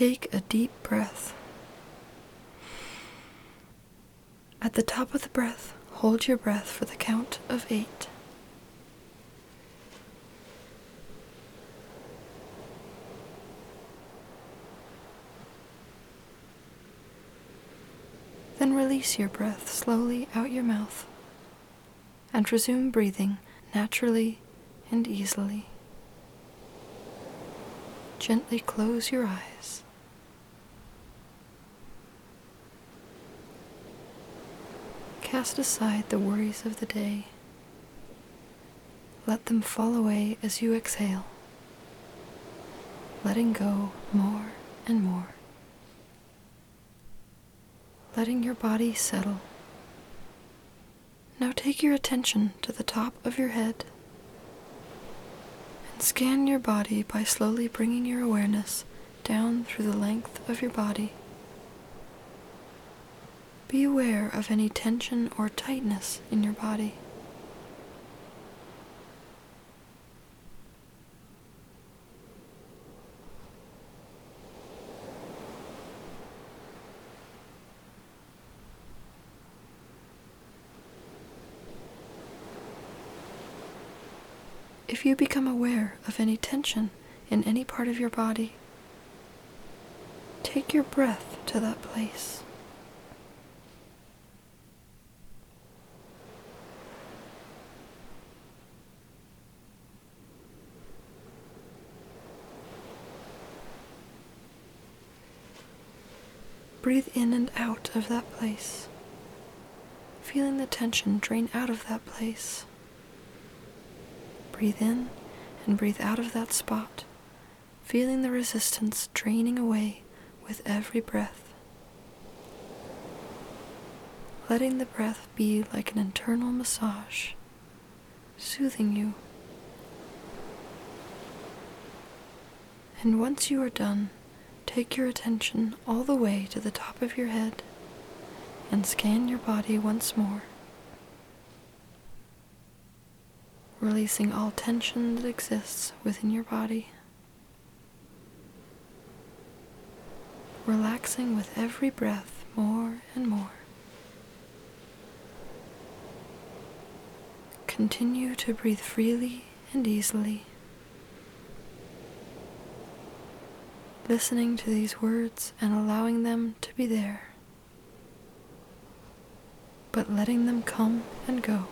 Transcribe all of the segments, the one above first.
take a deep breath. At the top of the breath, hold your breath for the count of eight. Then release your breath slowly out your mouth and resume breathing naturally and easily. Gently close your eyes. Cast aside the worries of the day. Let them fall away as you exhale, letting go more and more. Letting your body settle. Now take your attention to the top of your head and scan your body by slowly bringing your awareness down through the length of your body. Be aware of any tension or tightness in your body. If you become aware of any tension in any part of your body, take your breath to that place. Breathe in and out of that place, feeling the tension drain out of that place. Breathe in and breathe out of that spot, feeling the resistance draining away with every breath. Letting the breath be like an internal massage, soothing you. And once you are done, take your attention all the way to the top of your head and scan your body once more, releasing all tension that exists within your body, relaxing with every breath more and more. Continue to breathe freely and easily. Listening to these words and allowing them to be there, but letting them come and go.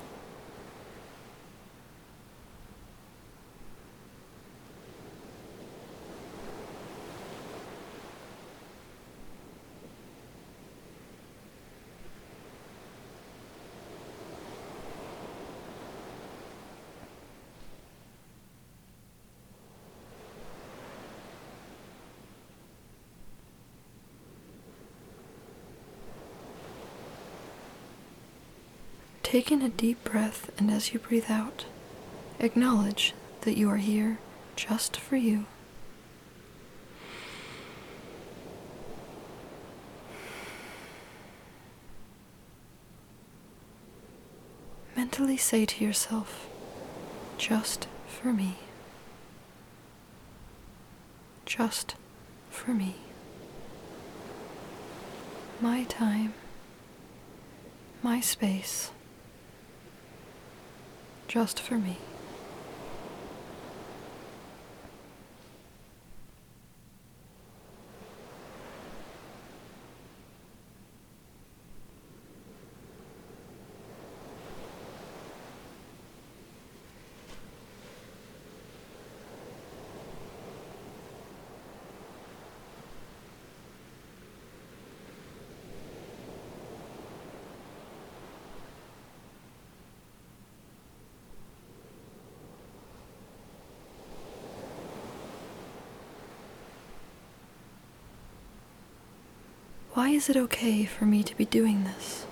Take in a deep breath, and as you breathe out, acknowledge that you are here just for you. Mentally say to yourself, just for me. Just for me. My time. My space just for me. Why is it okay for me to be doing this?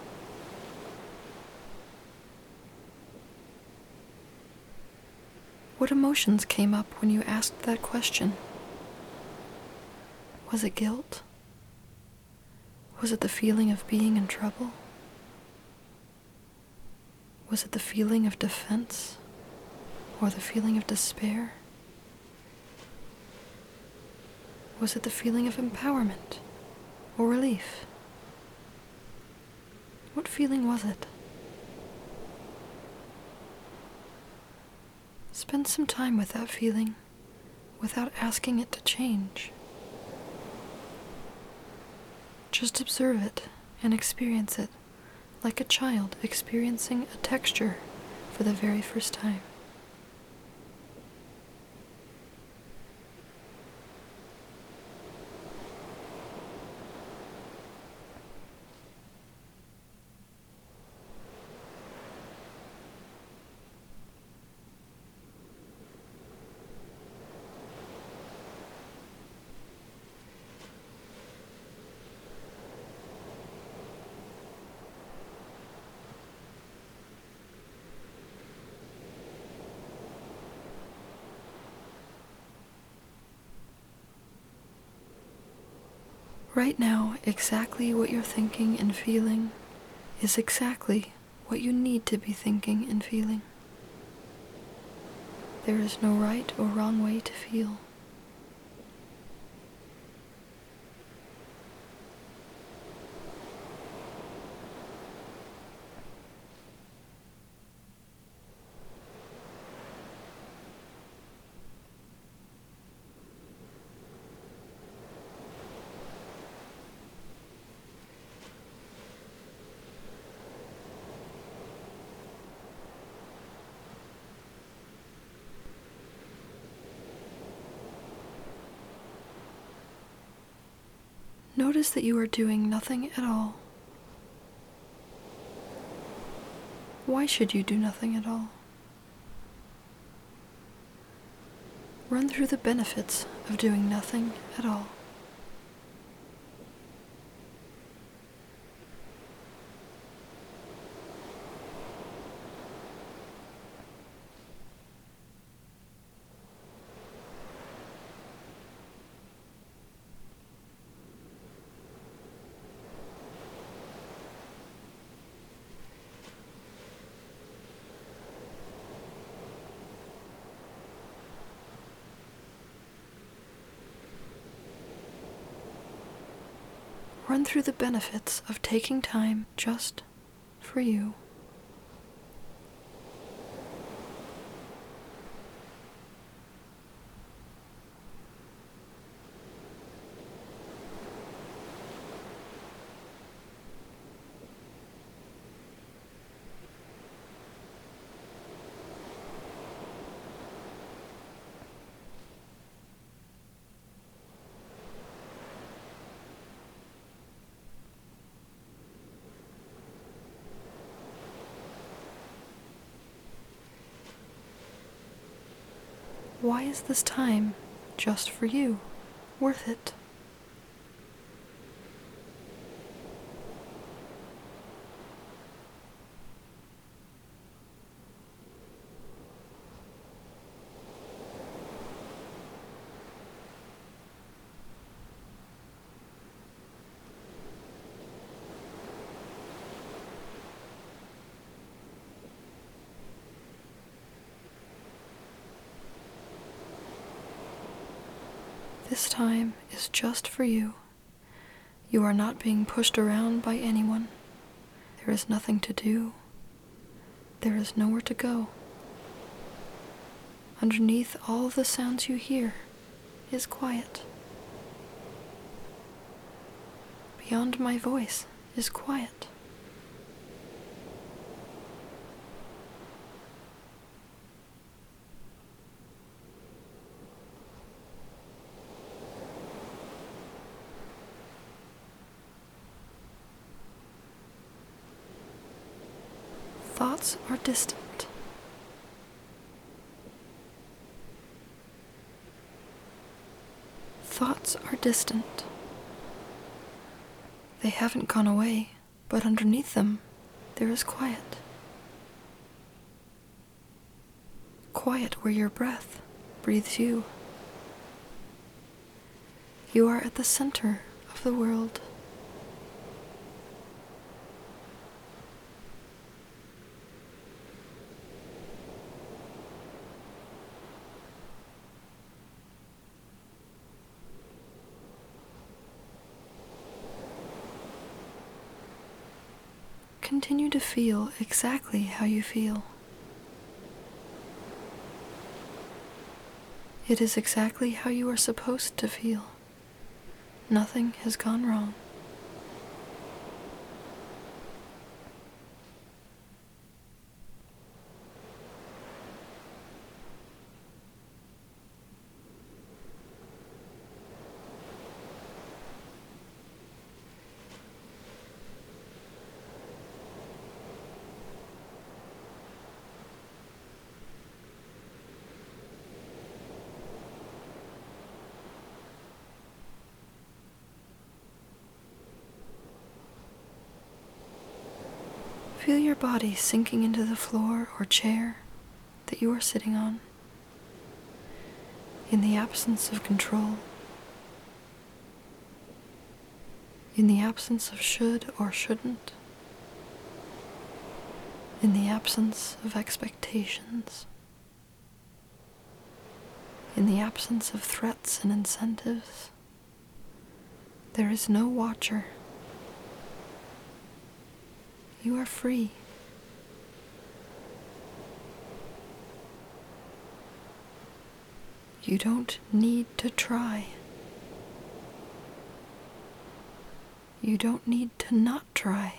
What emotions came up when you asked that question? Was it guilt? Was it the feeling of being in trouble? Was it the feeling of defense or the feeling of despair? Was it the feeling of empowerment or relief? What feeling was it? Spend some time with that feeling without asking it to change. Just observe it and experience it like a child experiencing a texture for the very first time. Right now, exactly what you're thinking and feeling is exactly what you need to be thinking and feeling. There is no right or wrong way to feel. Notice that you are doing nothing at all. Why should you do nothing at all? Run through the benefits of doing nothing at all. Run through the benefits of taking time just for you. Why is this time just for you worth it? This time is just for you. You are not being pushed around by anyone. There is nothing to do. There is nowhere to go. Underneath all the sounds you hear is quiet. Beyond my voice is quiet. Thoughts are distant. Thoughts are distant. They haven't gone away, but underneath them there is quiet. Quiet where your breath breathes you. You are at the center of the world. continue to feel exactly how you feel. It is exactly how you are supposed to feel. Nothing has gone wrong. Feel your body sinking into the floor or chair that you are sitting on. In the absence of control, in the absence of should or shouldn't, in the absence of expectations, in the absence of threats and incentives, there is no watcher. You are free. You don't need to try. You don't need to not try.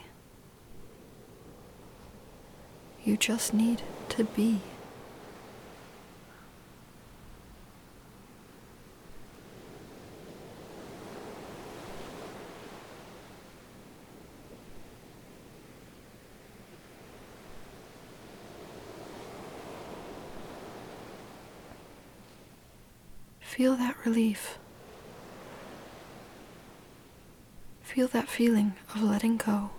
You just need to be. Feel that relief. Feel that feeling of letting go.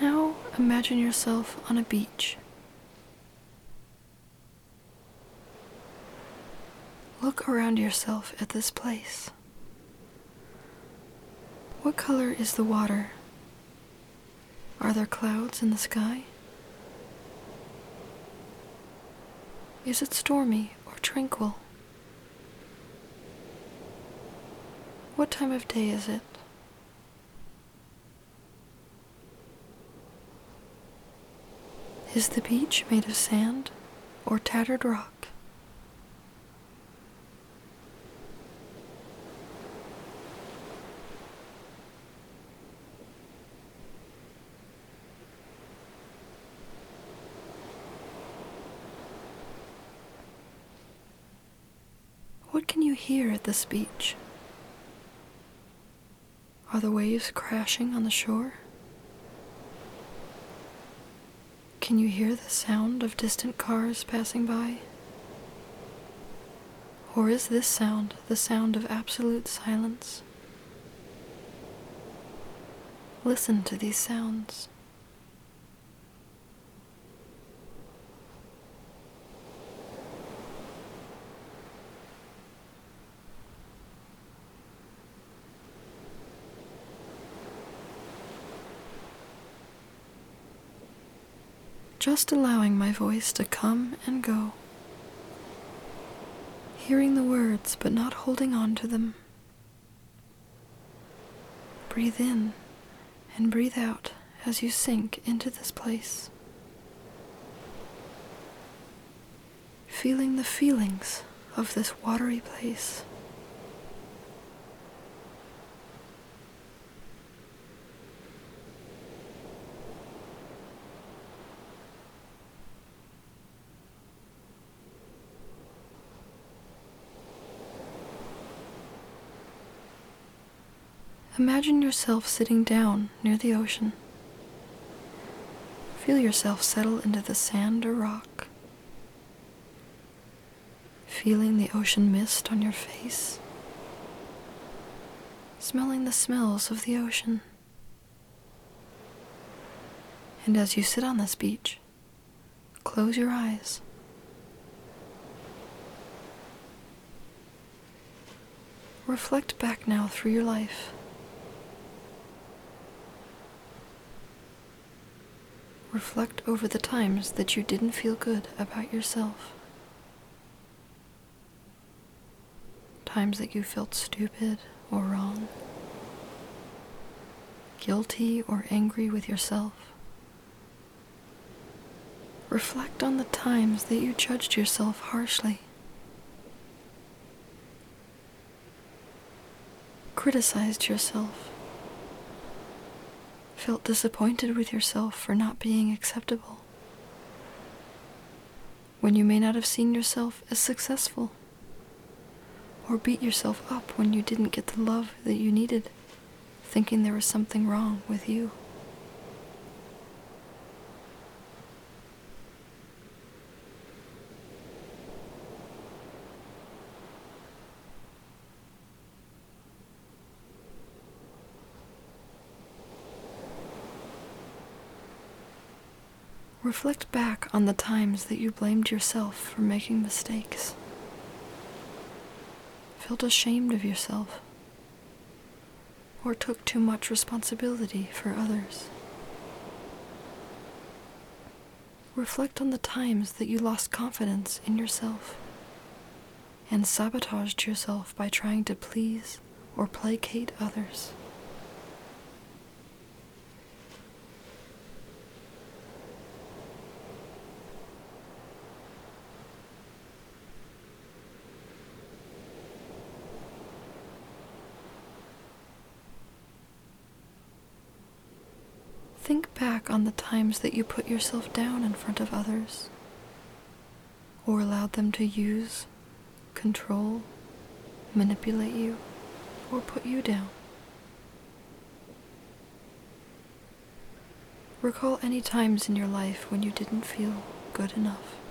Now imagine yourself on a beach. Look around yourself at this place. What color is the water? Are there clouds in the sky? Is it stormy or tranquil? What time of day is it? Is the beach made of sand or tattered rock? What can you hear at this beach? Are the waves crashing on the shore? Can you hear the sound of distant cars passing by? Or is this sound the sound of absolute silence? Listen to these sounds. Just allowing my voice to come and go. Hearing the words but not holding on to them. Breathe in and breathe out as you sink into this place. Feeling the feelings of this watery place. Imagine yourself sitting down near the ocean. Feel yourself settle into the sand or rock. Feeling the ocean mist on your face smelling the smells of the ocean. And as you sit on this beach, close your eyes. Reflect back now through your life. Reflect over the times that you didn't feel good about yourself. Times that you felt stupid or wrong, guilty or angry with yourself. Reflect on the times that you judged yourself harshly, criticized yourself, felt disappointed with yourself for not being acceptable, when you may not have seen yourself as successful, or beat yourself up when you didn't get the love that you needed, thinking there was something wrong with you. Reflect back on the times that you blamed yourself for making mistakes. Felt ashamed of yourself. Or took too much responsibility for others. Reflect on the times that you lost confidence in yourself and sabotaged yourself by trying to please or placate others. Think back on the times that you put yourself down in front of others, or allowed them to use, control, manipulate you, or put you down. Recall any times in your life when you didn't feel good enough.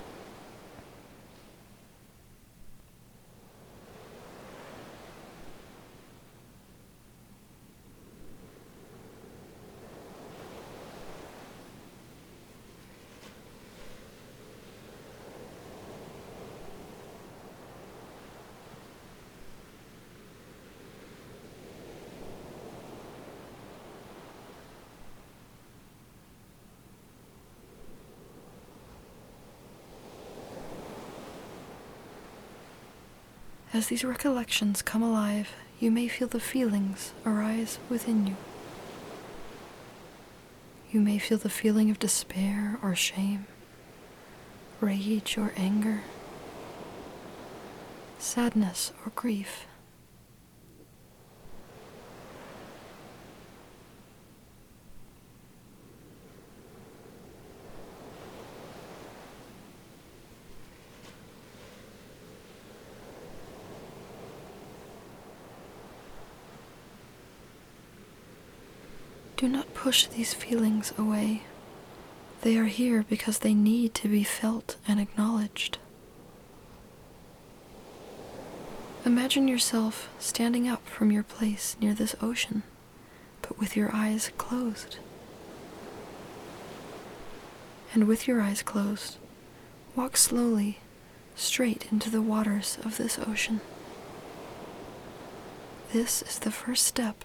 As these recollections come alive, you may feel the feelings arise within you. You may feel the feeling of despair or shame, rage or anger, sadness or grief. Do not push these feelings away. They are here because they need to be felt and acknowledged. Imagine yourself standing up from your place near this ocean, but with your eyes closed. And with your eyes closed, walk slowly straight into the waters of this ocean. This is the first step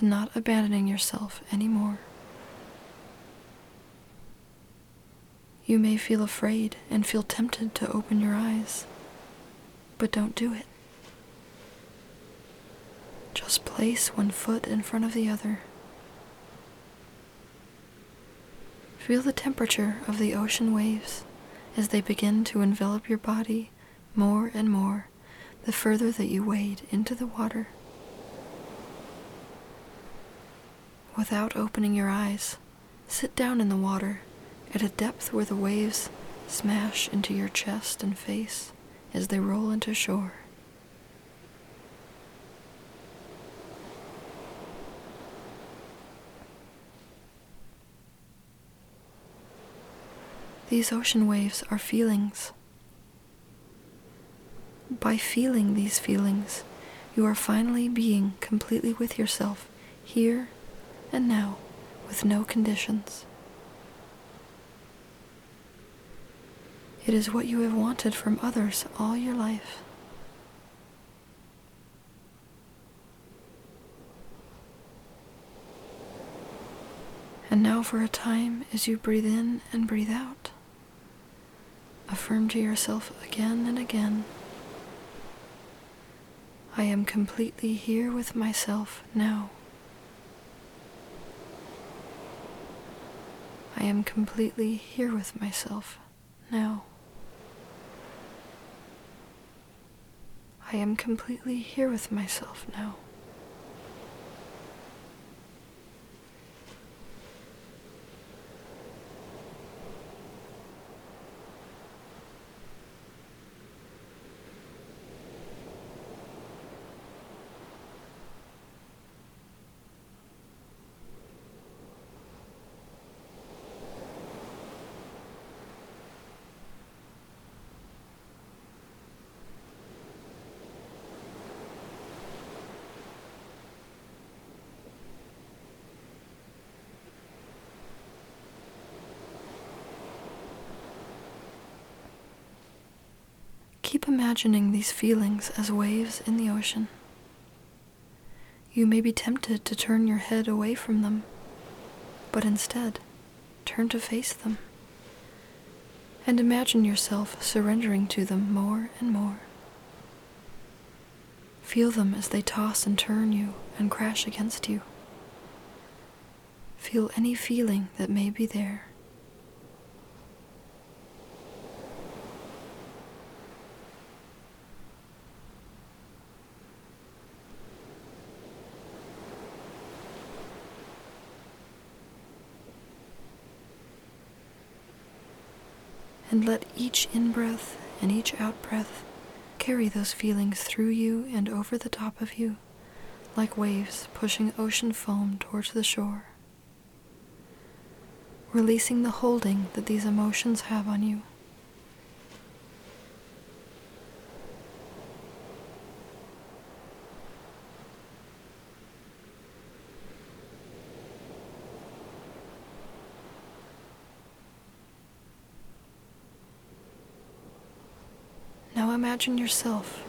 to not abandoning yourself anymore. You may feel afraid and feel tempted to open your eyes, but don't do it. Just place one foot in front of the other. Feel the temperature of the ocean waves as they begin to envelop your body more and more the further that you wade into the water. Without opening your eyes, sit down in the water at a depth where the waves smash into your chest and face as they roll into shore. These ocean waves are feelings. By feeling these feelings, You are finally being completely with yourself, here and now, with no conditions. It is what you have wanted from others all your life. And now, for a time, as you breathe in and breathe out, affirm to yourself again and again I am completely here with myself now. I am completely here with myself now. I am completely here with myself now. Keep imagining these feelings as waves in the ocean. You may be tempted to turn your head away from them, but instead, turn to face them and imagine yourself surrendering to them more and more. Feel them as they toss and turn you and crash against you. Feel any feeling that may be there. And let each in breath and each out breath carry those feelings through you and over the top of you, like waves pushing ocean foam towards the shore, releasing the holding that these emotions have on you. Now imagine yourself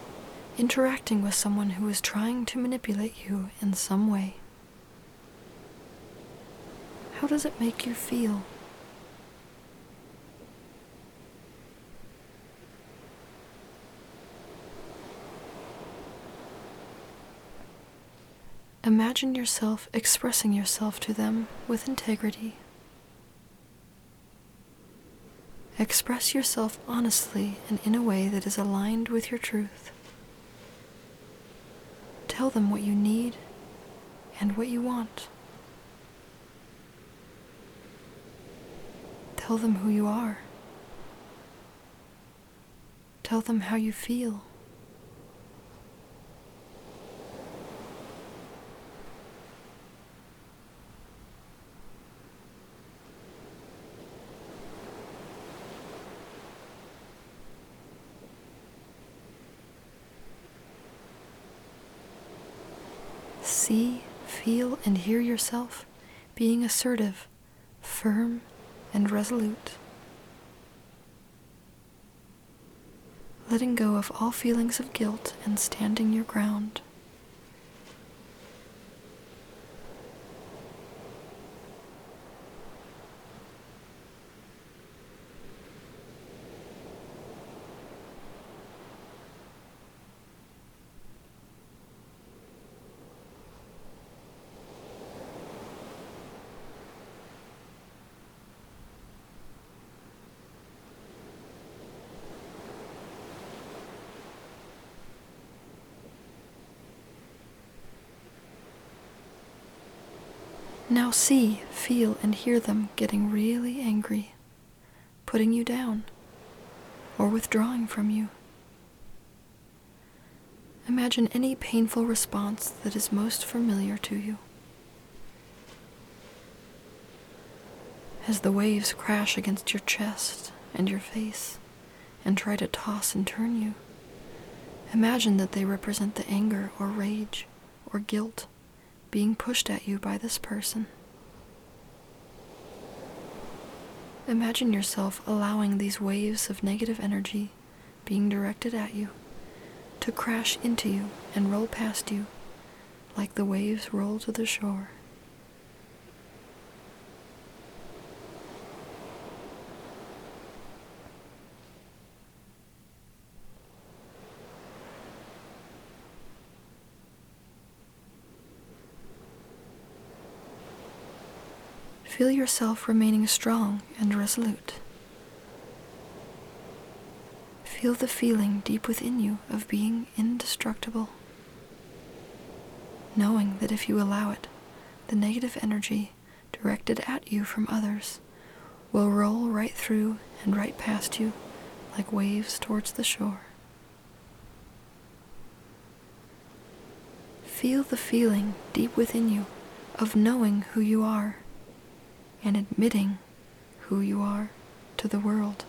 interacting with someone who is trying to manipulate you in some way. How does it make you feel? Imagine yourself expressing yourself to them with integrity. Express yourself honestly and in a way that is aligned with your truth. Tell them what you need and what you want. Tell them who you are. Tell them how you feel. See, feel, and hear yourself being assertive, firm, and resolute. Letting go of all feelings of guilt and standing your ground. See, feel, and hear them getting really angry, putting you down, or withdrawing from you. Imagine any painful response that is most familiar to you. As the waves crash against your chest and your face and try to toss and turn you, Imagine that they represent the anger or rage or guilt being pushed at you by this person. Imagine yourself allowing these waves of negative energy being directed at you to crash into you and roll past you like the waves roll to the shore. Feel yourself remaining strong and resolute. Feel the feeling deep within you of being indestructible, knowing that if you allow it, the negative energy directed at you from others will roll right through and right past you like waves towards the shore. Feel the feeling deep within you of knowing who you are and admitting who you are to the world.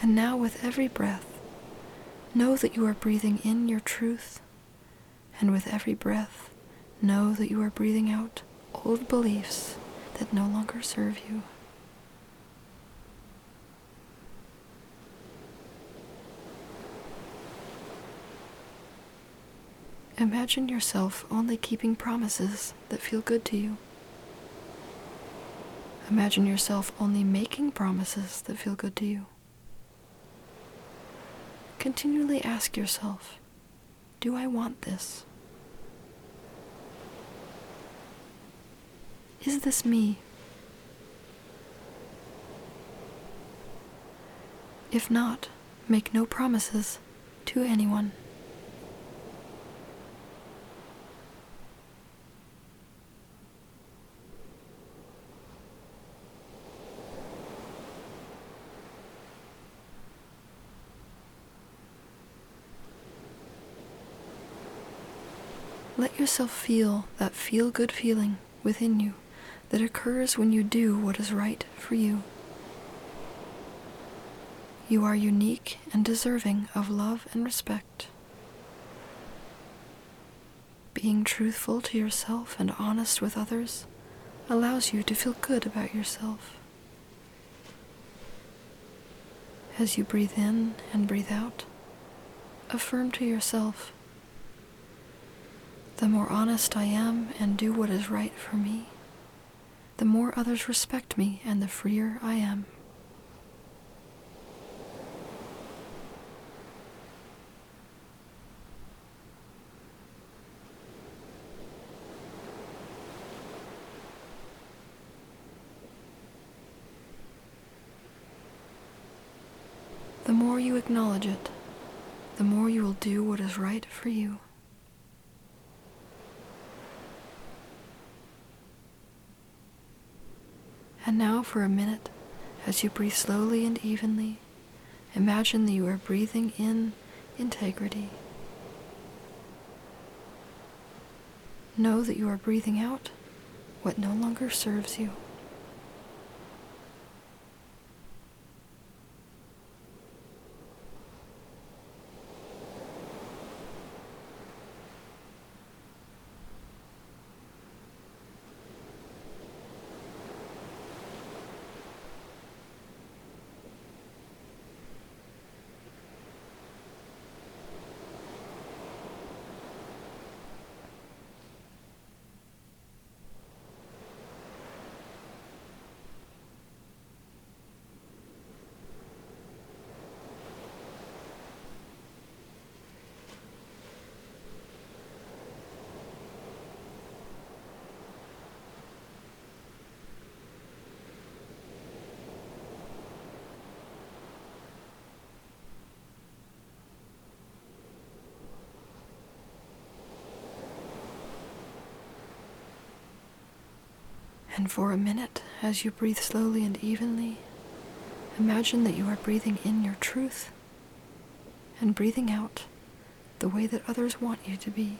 And now, with every breath, Know that you are breathing in your truth, and with every breath, know that you are breathing out old beliefs that no longer serve you. Imagine yourself only keeping promises that feel good to you. Imagine yourself only making promises that feel good to you. Continually ask yourself Do I want this? Is this me? If not, make no promises to anyone. Let yourself feel that feel good feeling within you that occurs when you do what is right for you. You are unique and deserving of love and respect. Being truthful to yourself and honest with others allows you to feel good about yourself. As you breathe in and breathe out, affirm to yourself the more honest I am and do what is right for me, the more others respect me and the freer I am. The more you acknowledge it, the more you will do what is right for you. And now, for a minute, as you breathe slowly and evenly, imagine that you are breathing in integrity. Know that you are breathing out what no longer serves you. And for a minute, as you breathe slowly and evenly, imagine that you are breathing in your truth and breathing out the way that others want you to be.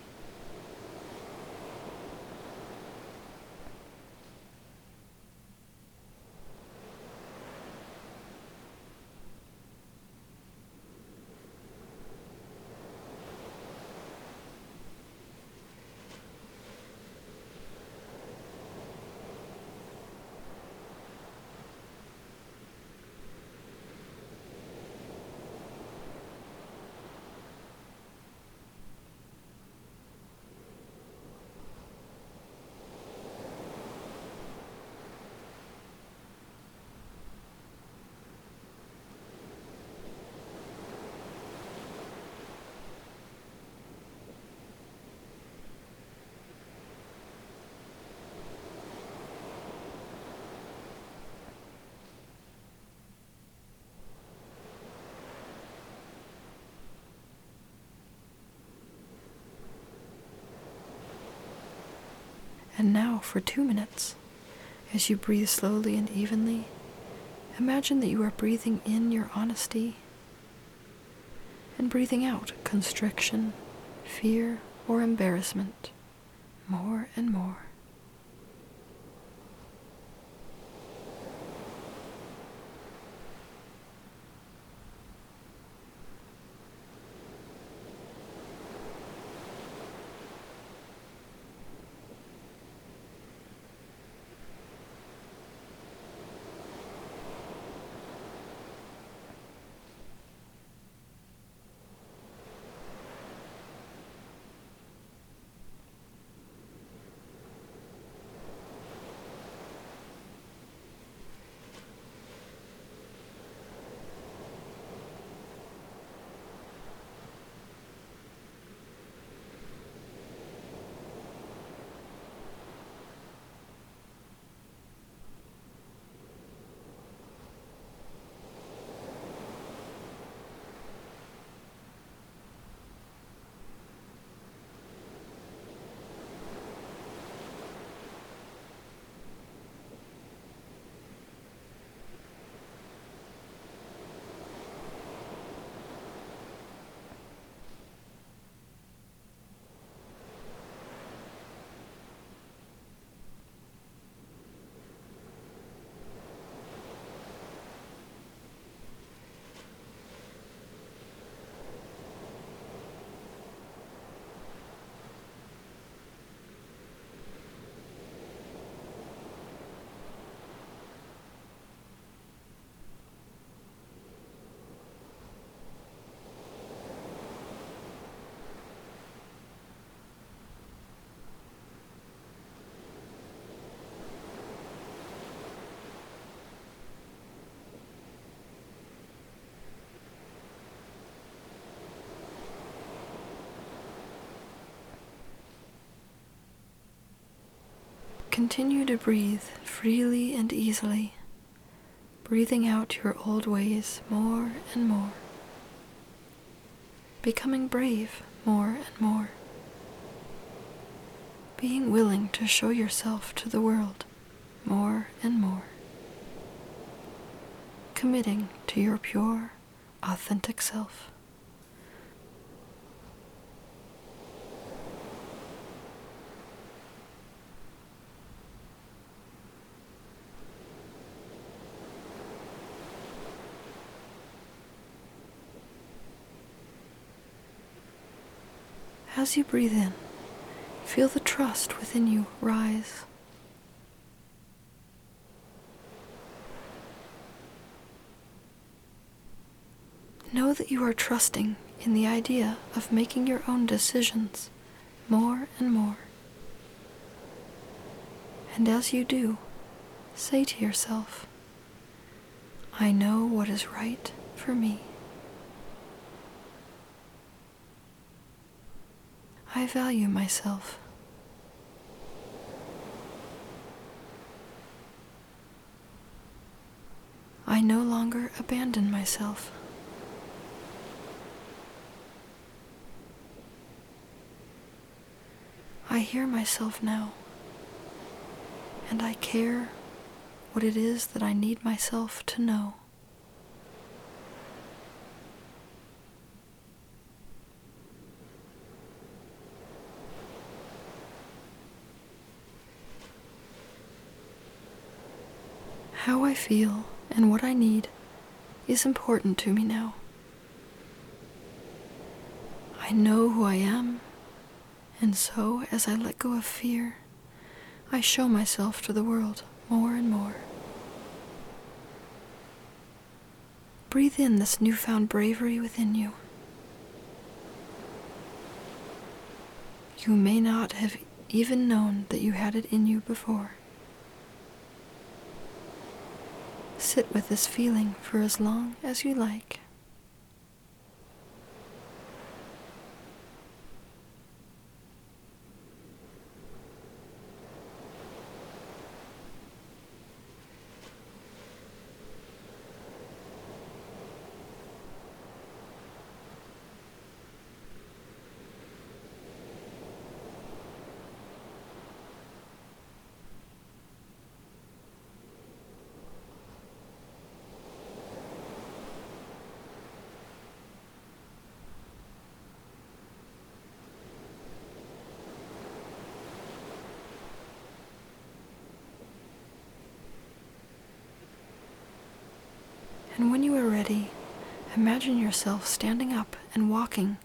And now, for two minutes, as you breathe slowly and evenly, imagine that you are breathing in your honesty and breathing out constriction, fear, or embarrassment more and more. Continue to breathe freely and easily, breathing out your old ways more and more, becoming brave more and more, being willing to show yourself to the world more and more, committing to your pure, authentic self. As you breathe in, feel the trust within you rise. Know that you are trusting in the idea of making your own decisions more and more. And as you do, say to yourself, I know what is right for me. I value myself. I no longer abandon myself. I hear myself now, and I care what it is that I need myself to know. How I feel and what I need is important to me now. I know who I am, and so as I let go of fear, I show myself to the world more and more. Breathe in this newfound bravery within you. You may not have even known that you had it in you before. Sit with this feeling for as long as you like. And when you are ready, imagine yourself standing up and walking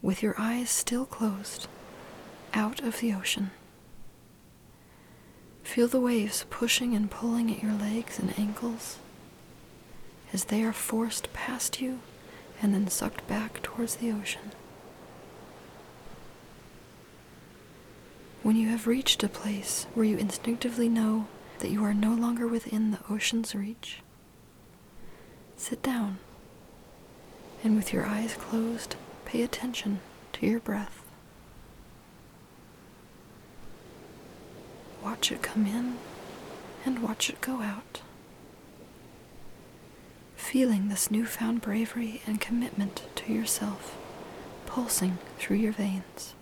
with your eyes still closed out of the ocean. Feel the waves pushing and pulling at your legs and ankles as they are forced past you and then sucked back towards the ocean. When you have reached a place where you instinctively know that you are no longer within the ocean's reach, sit down and with your eyes closed, pay attention to your breath. Watch it come in and watch it go out. Feeling this newfound bravery and commitment to yourself pulsing through your veins.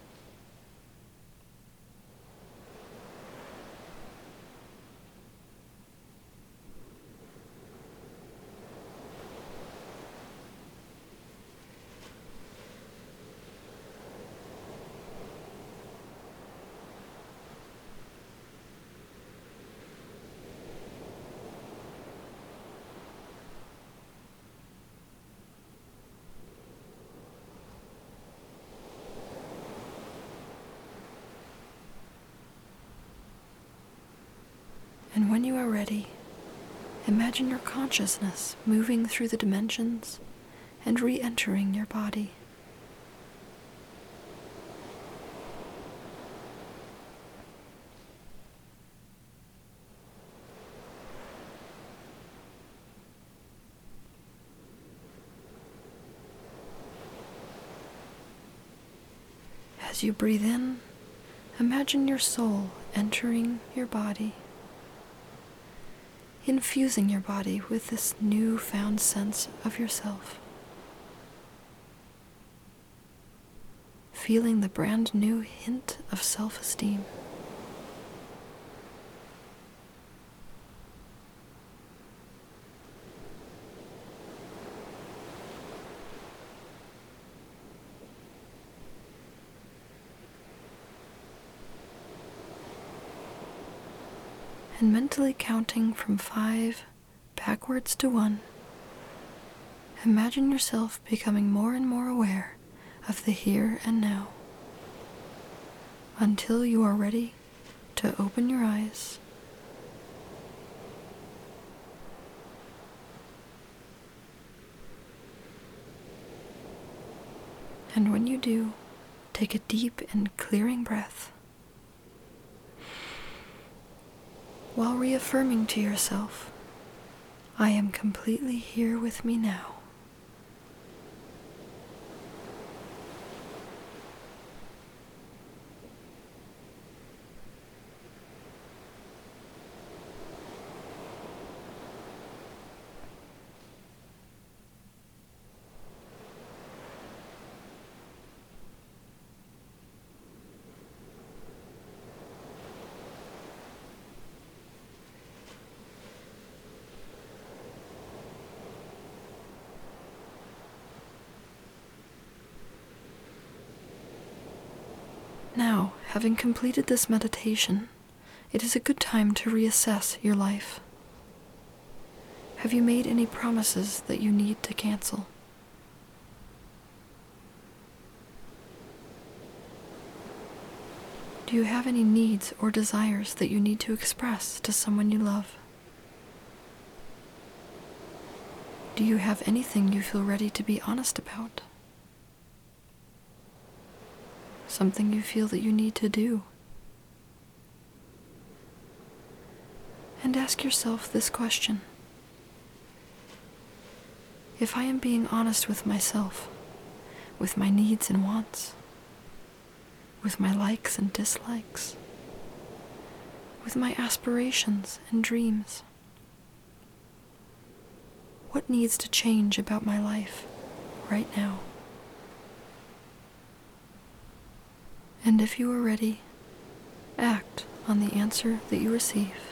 And when you are ready, imagine your consciousness moving through the dimensions and re entering your body. As you breathe in, imagine your soul entering your body infusing your body with this newfound sense of yourself. Feeling the brand new hint of self esteem. And mentally counting from five backwards to one, imagine yourself becoming more and more aware of the here and now until you are ready to open your eyes. And when you do, take a deep and clearing breath. While reaffirming to yourself, I am completely here with me now. Having completed this meditation, it is a good time to reassess your life. Have you made any promises that you need to cancel? Do you have any needs or desires that you need to express to someone you love? Do you have anything you feel ready to be honest about? Something you feel that you need to do? And ask yourself this question If I am being honest with myself, with my needs and wants, with my likes and dislikes, with my aspirations and dreams. What needs to change about my life right now? And if you are ready, act on the answer that you receive.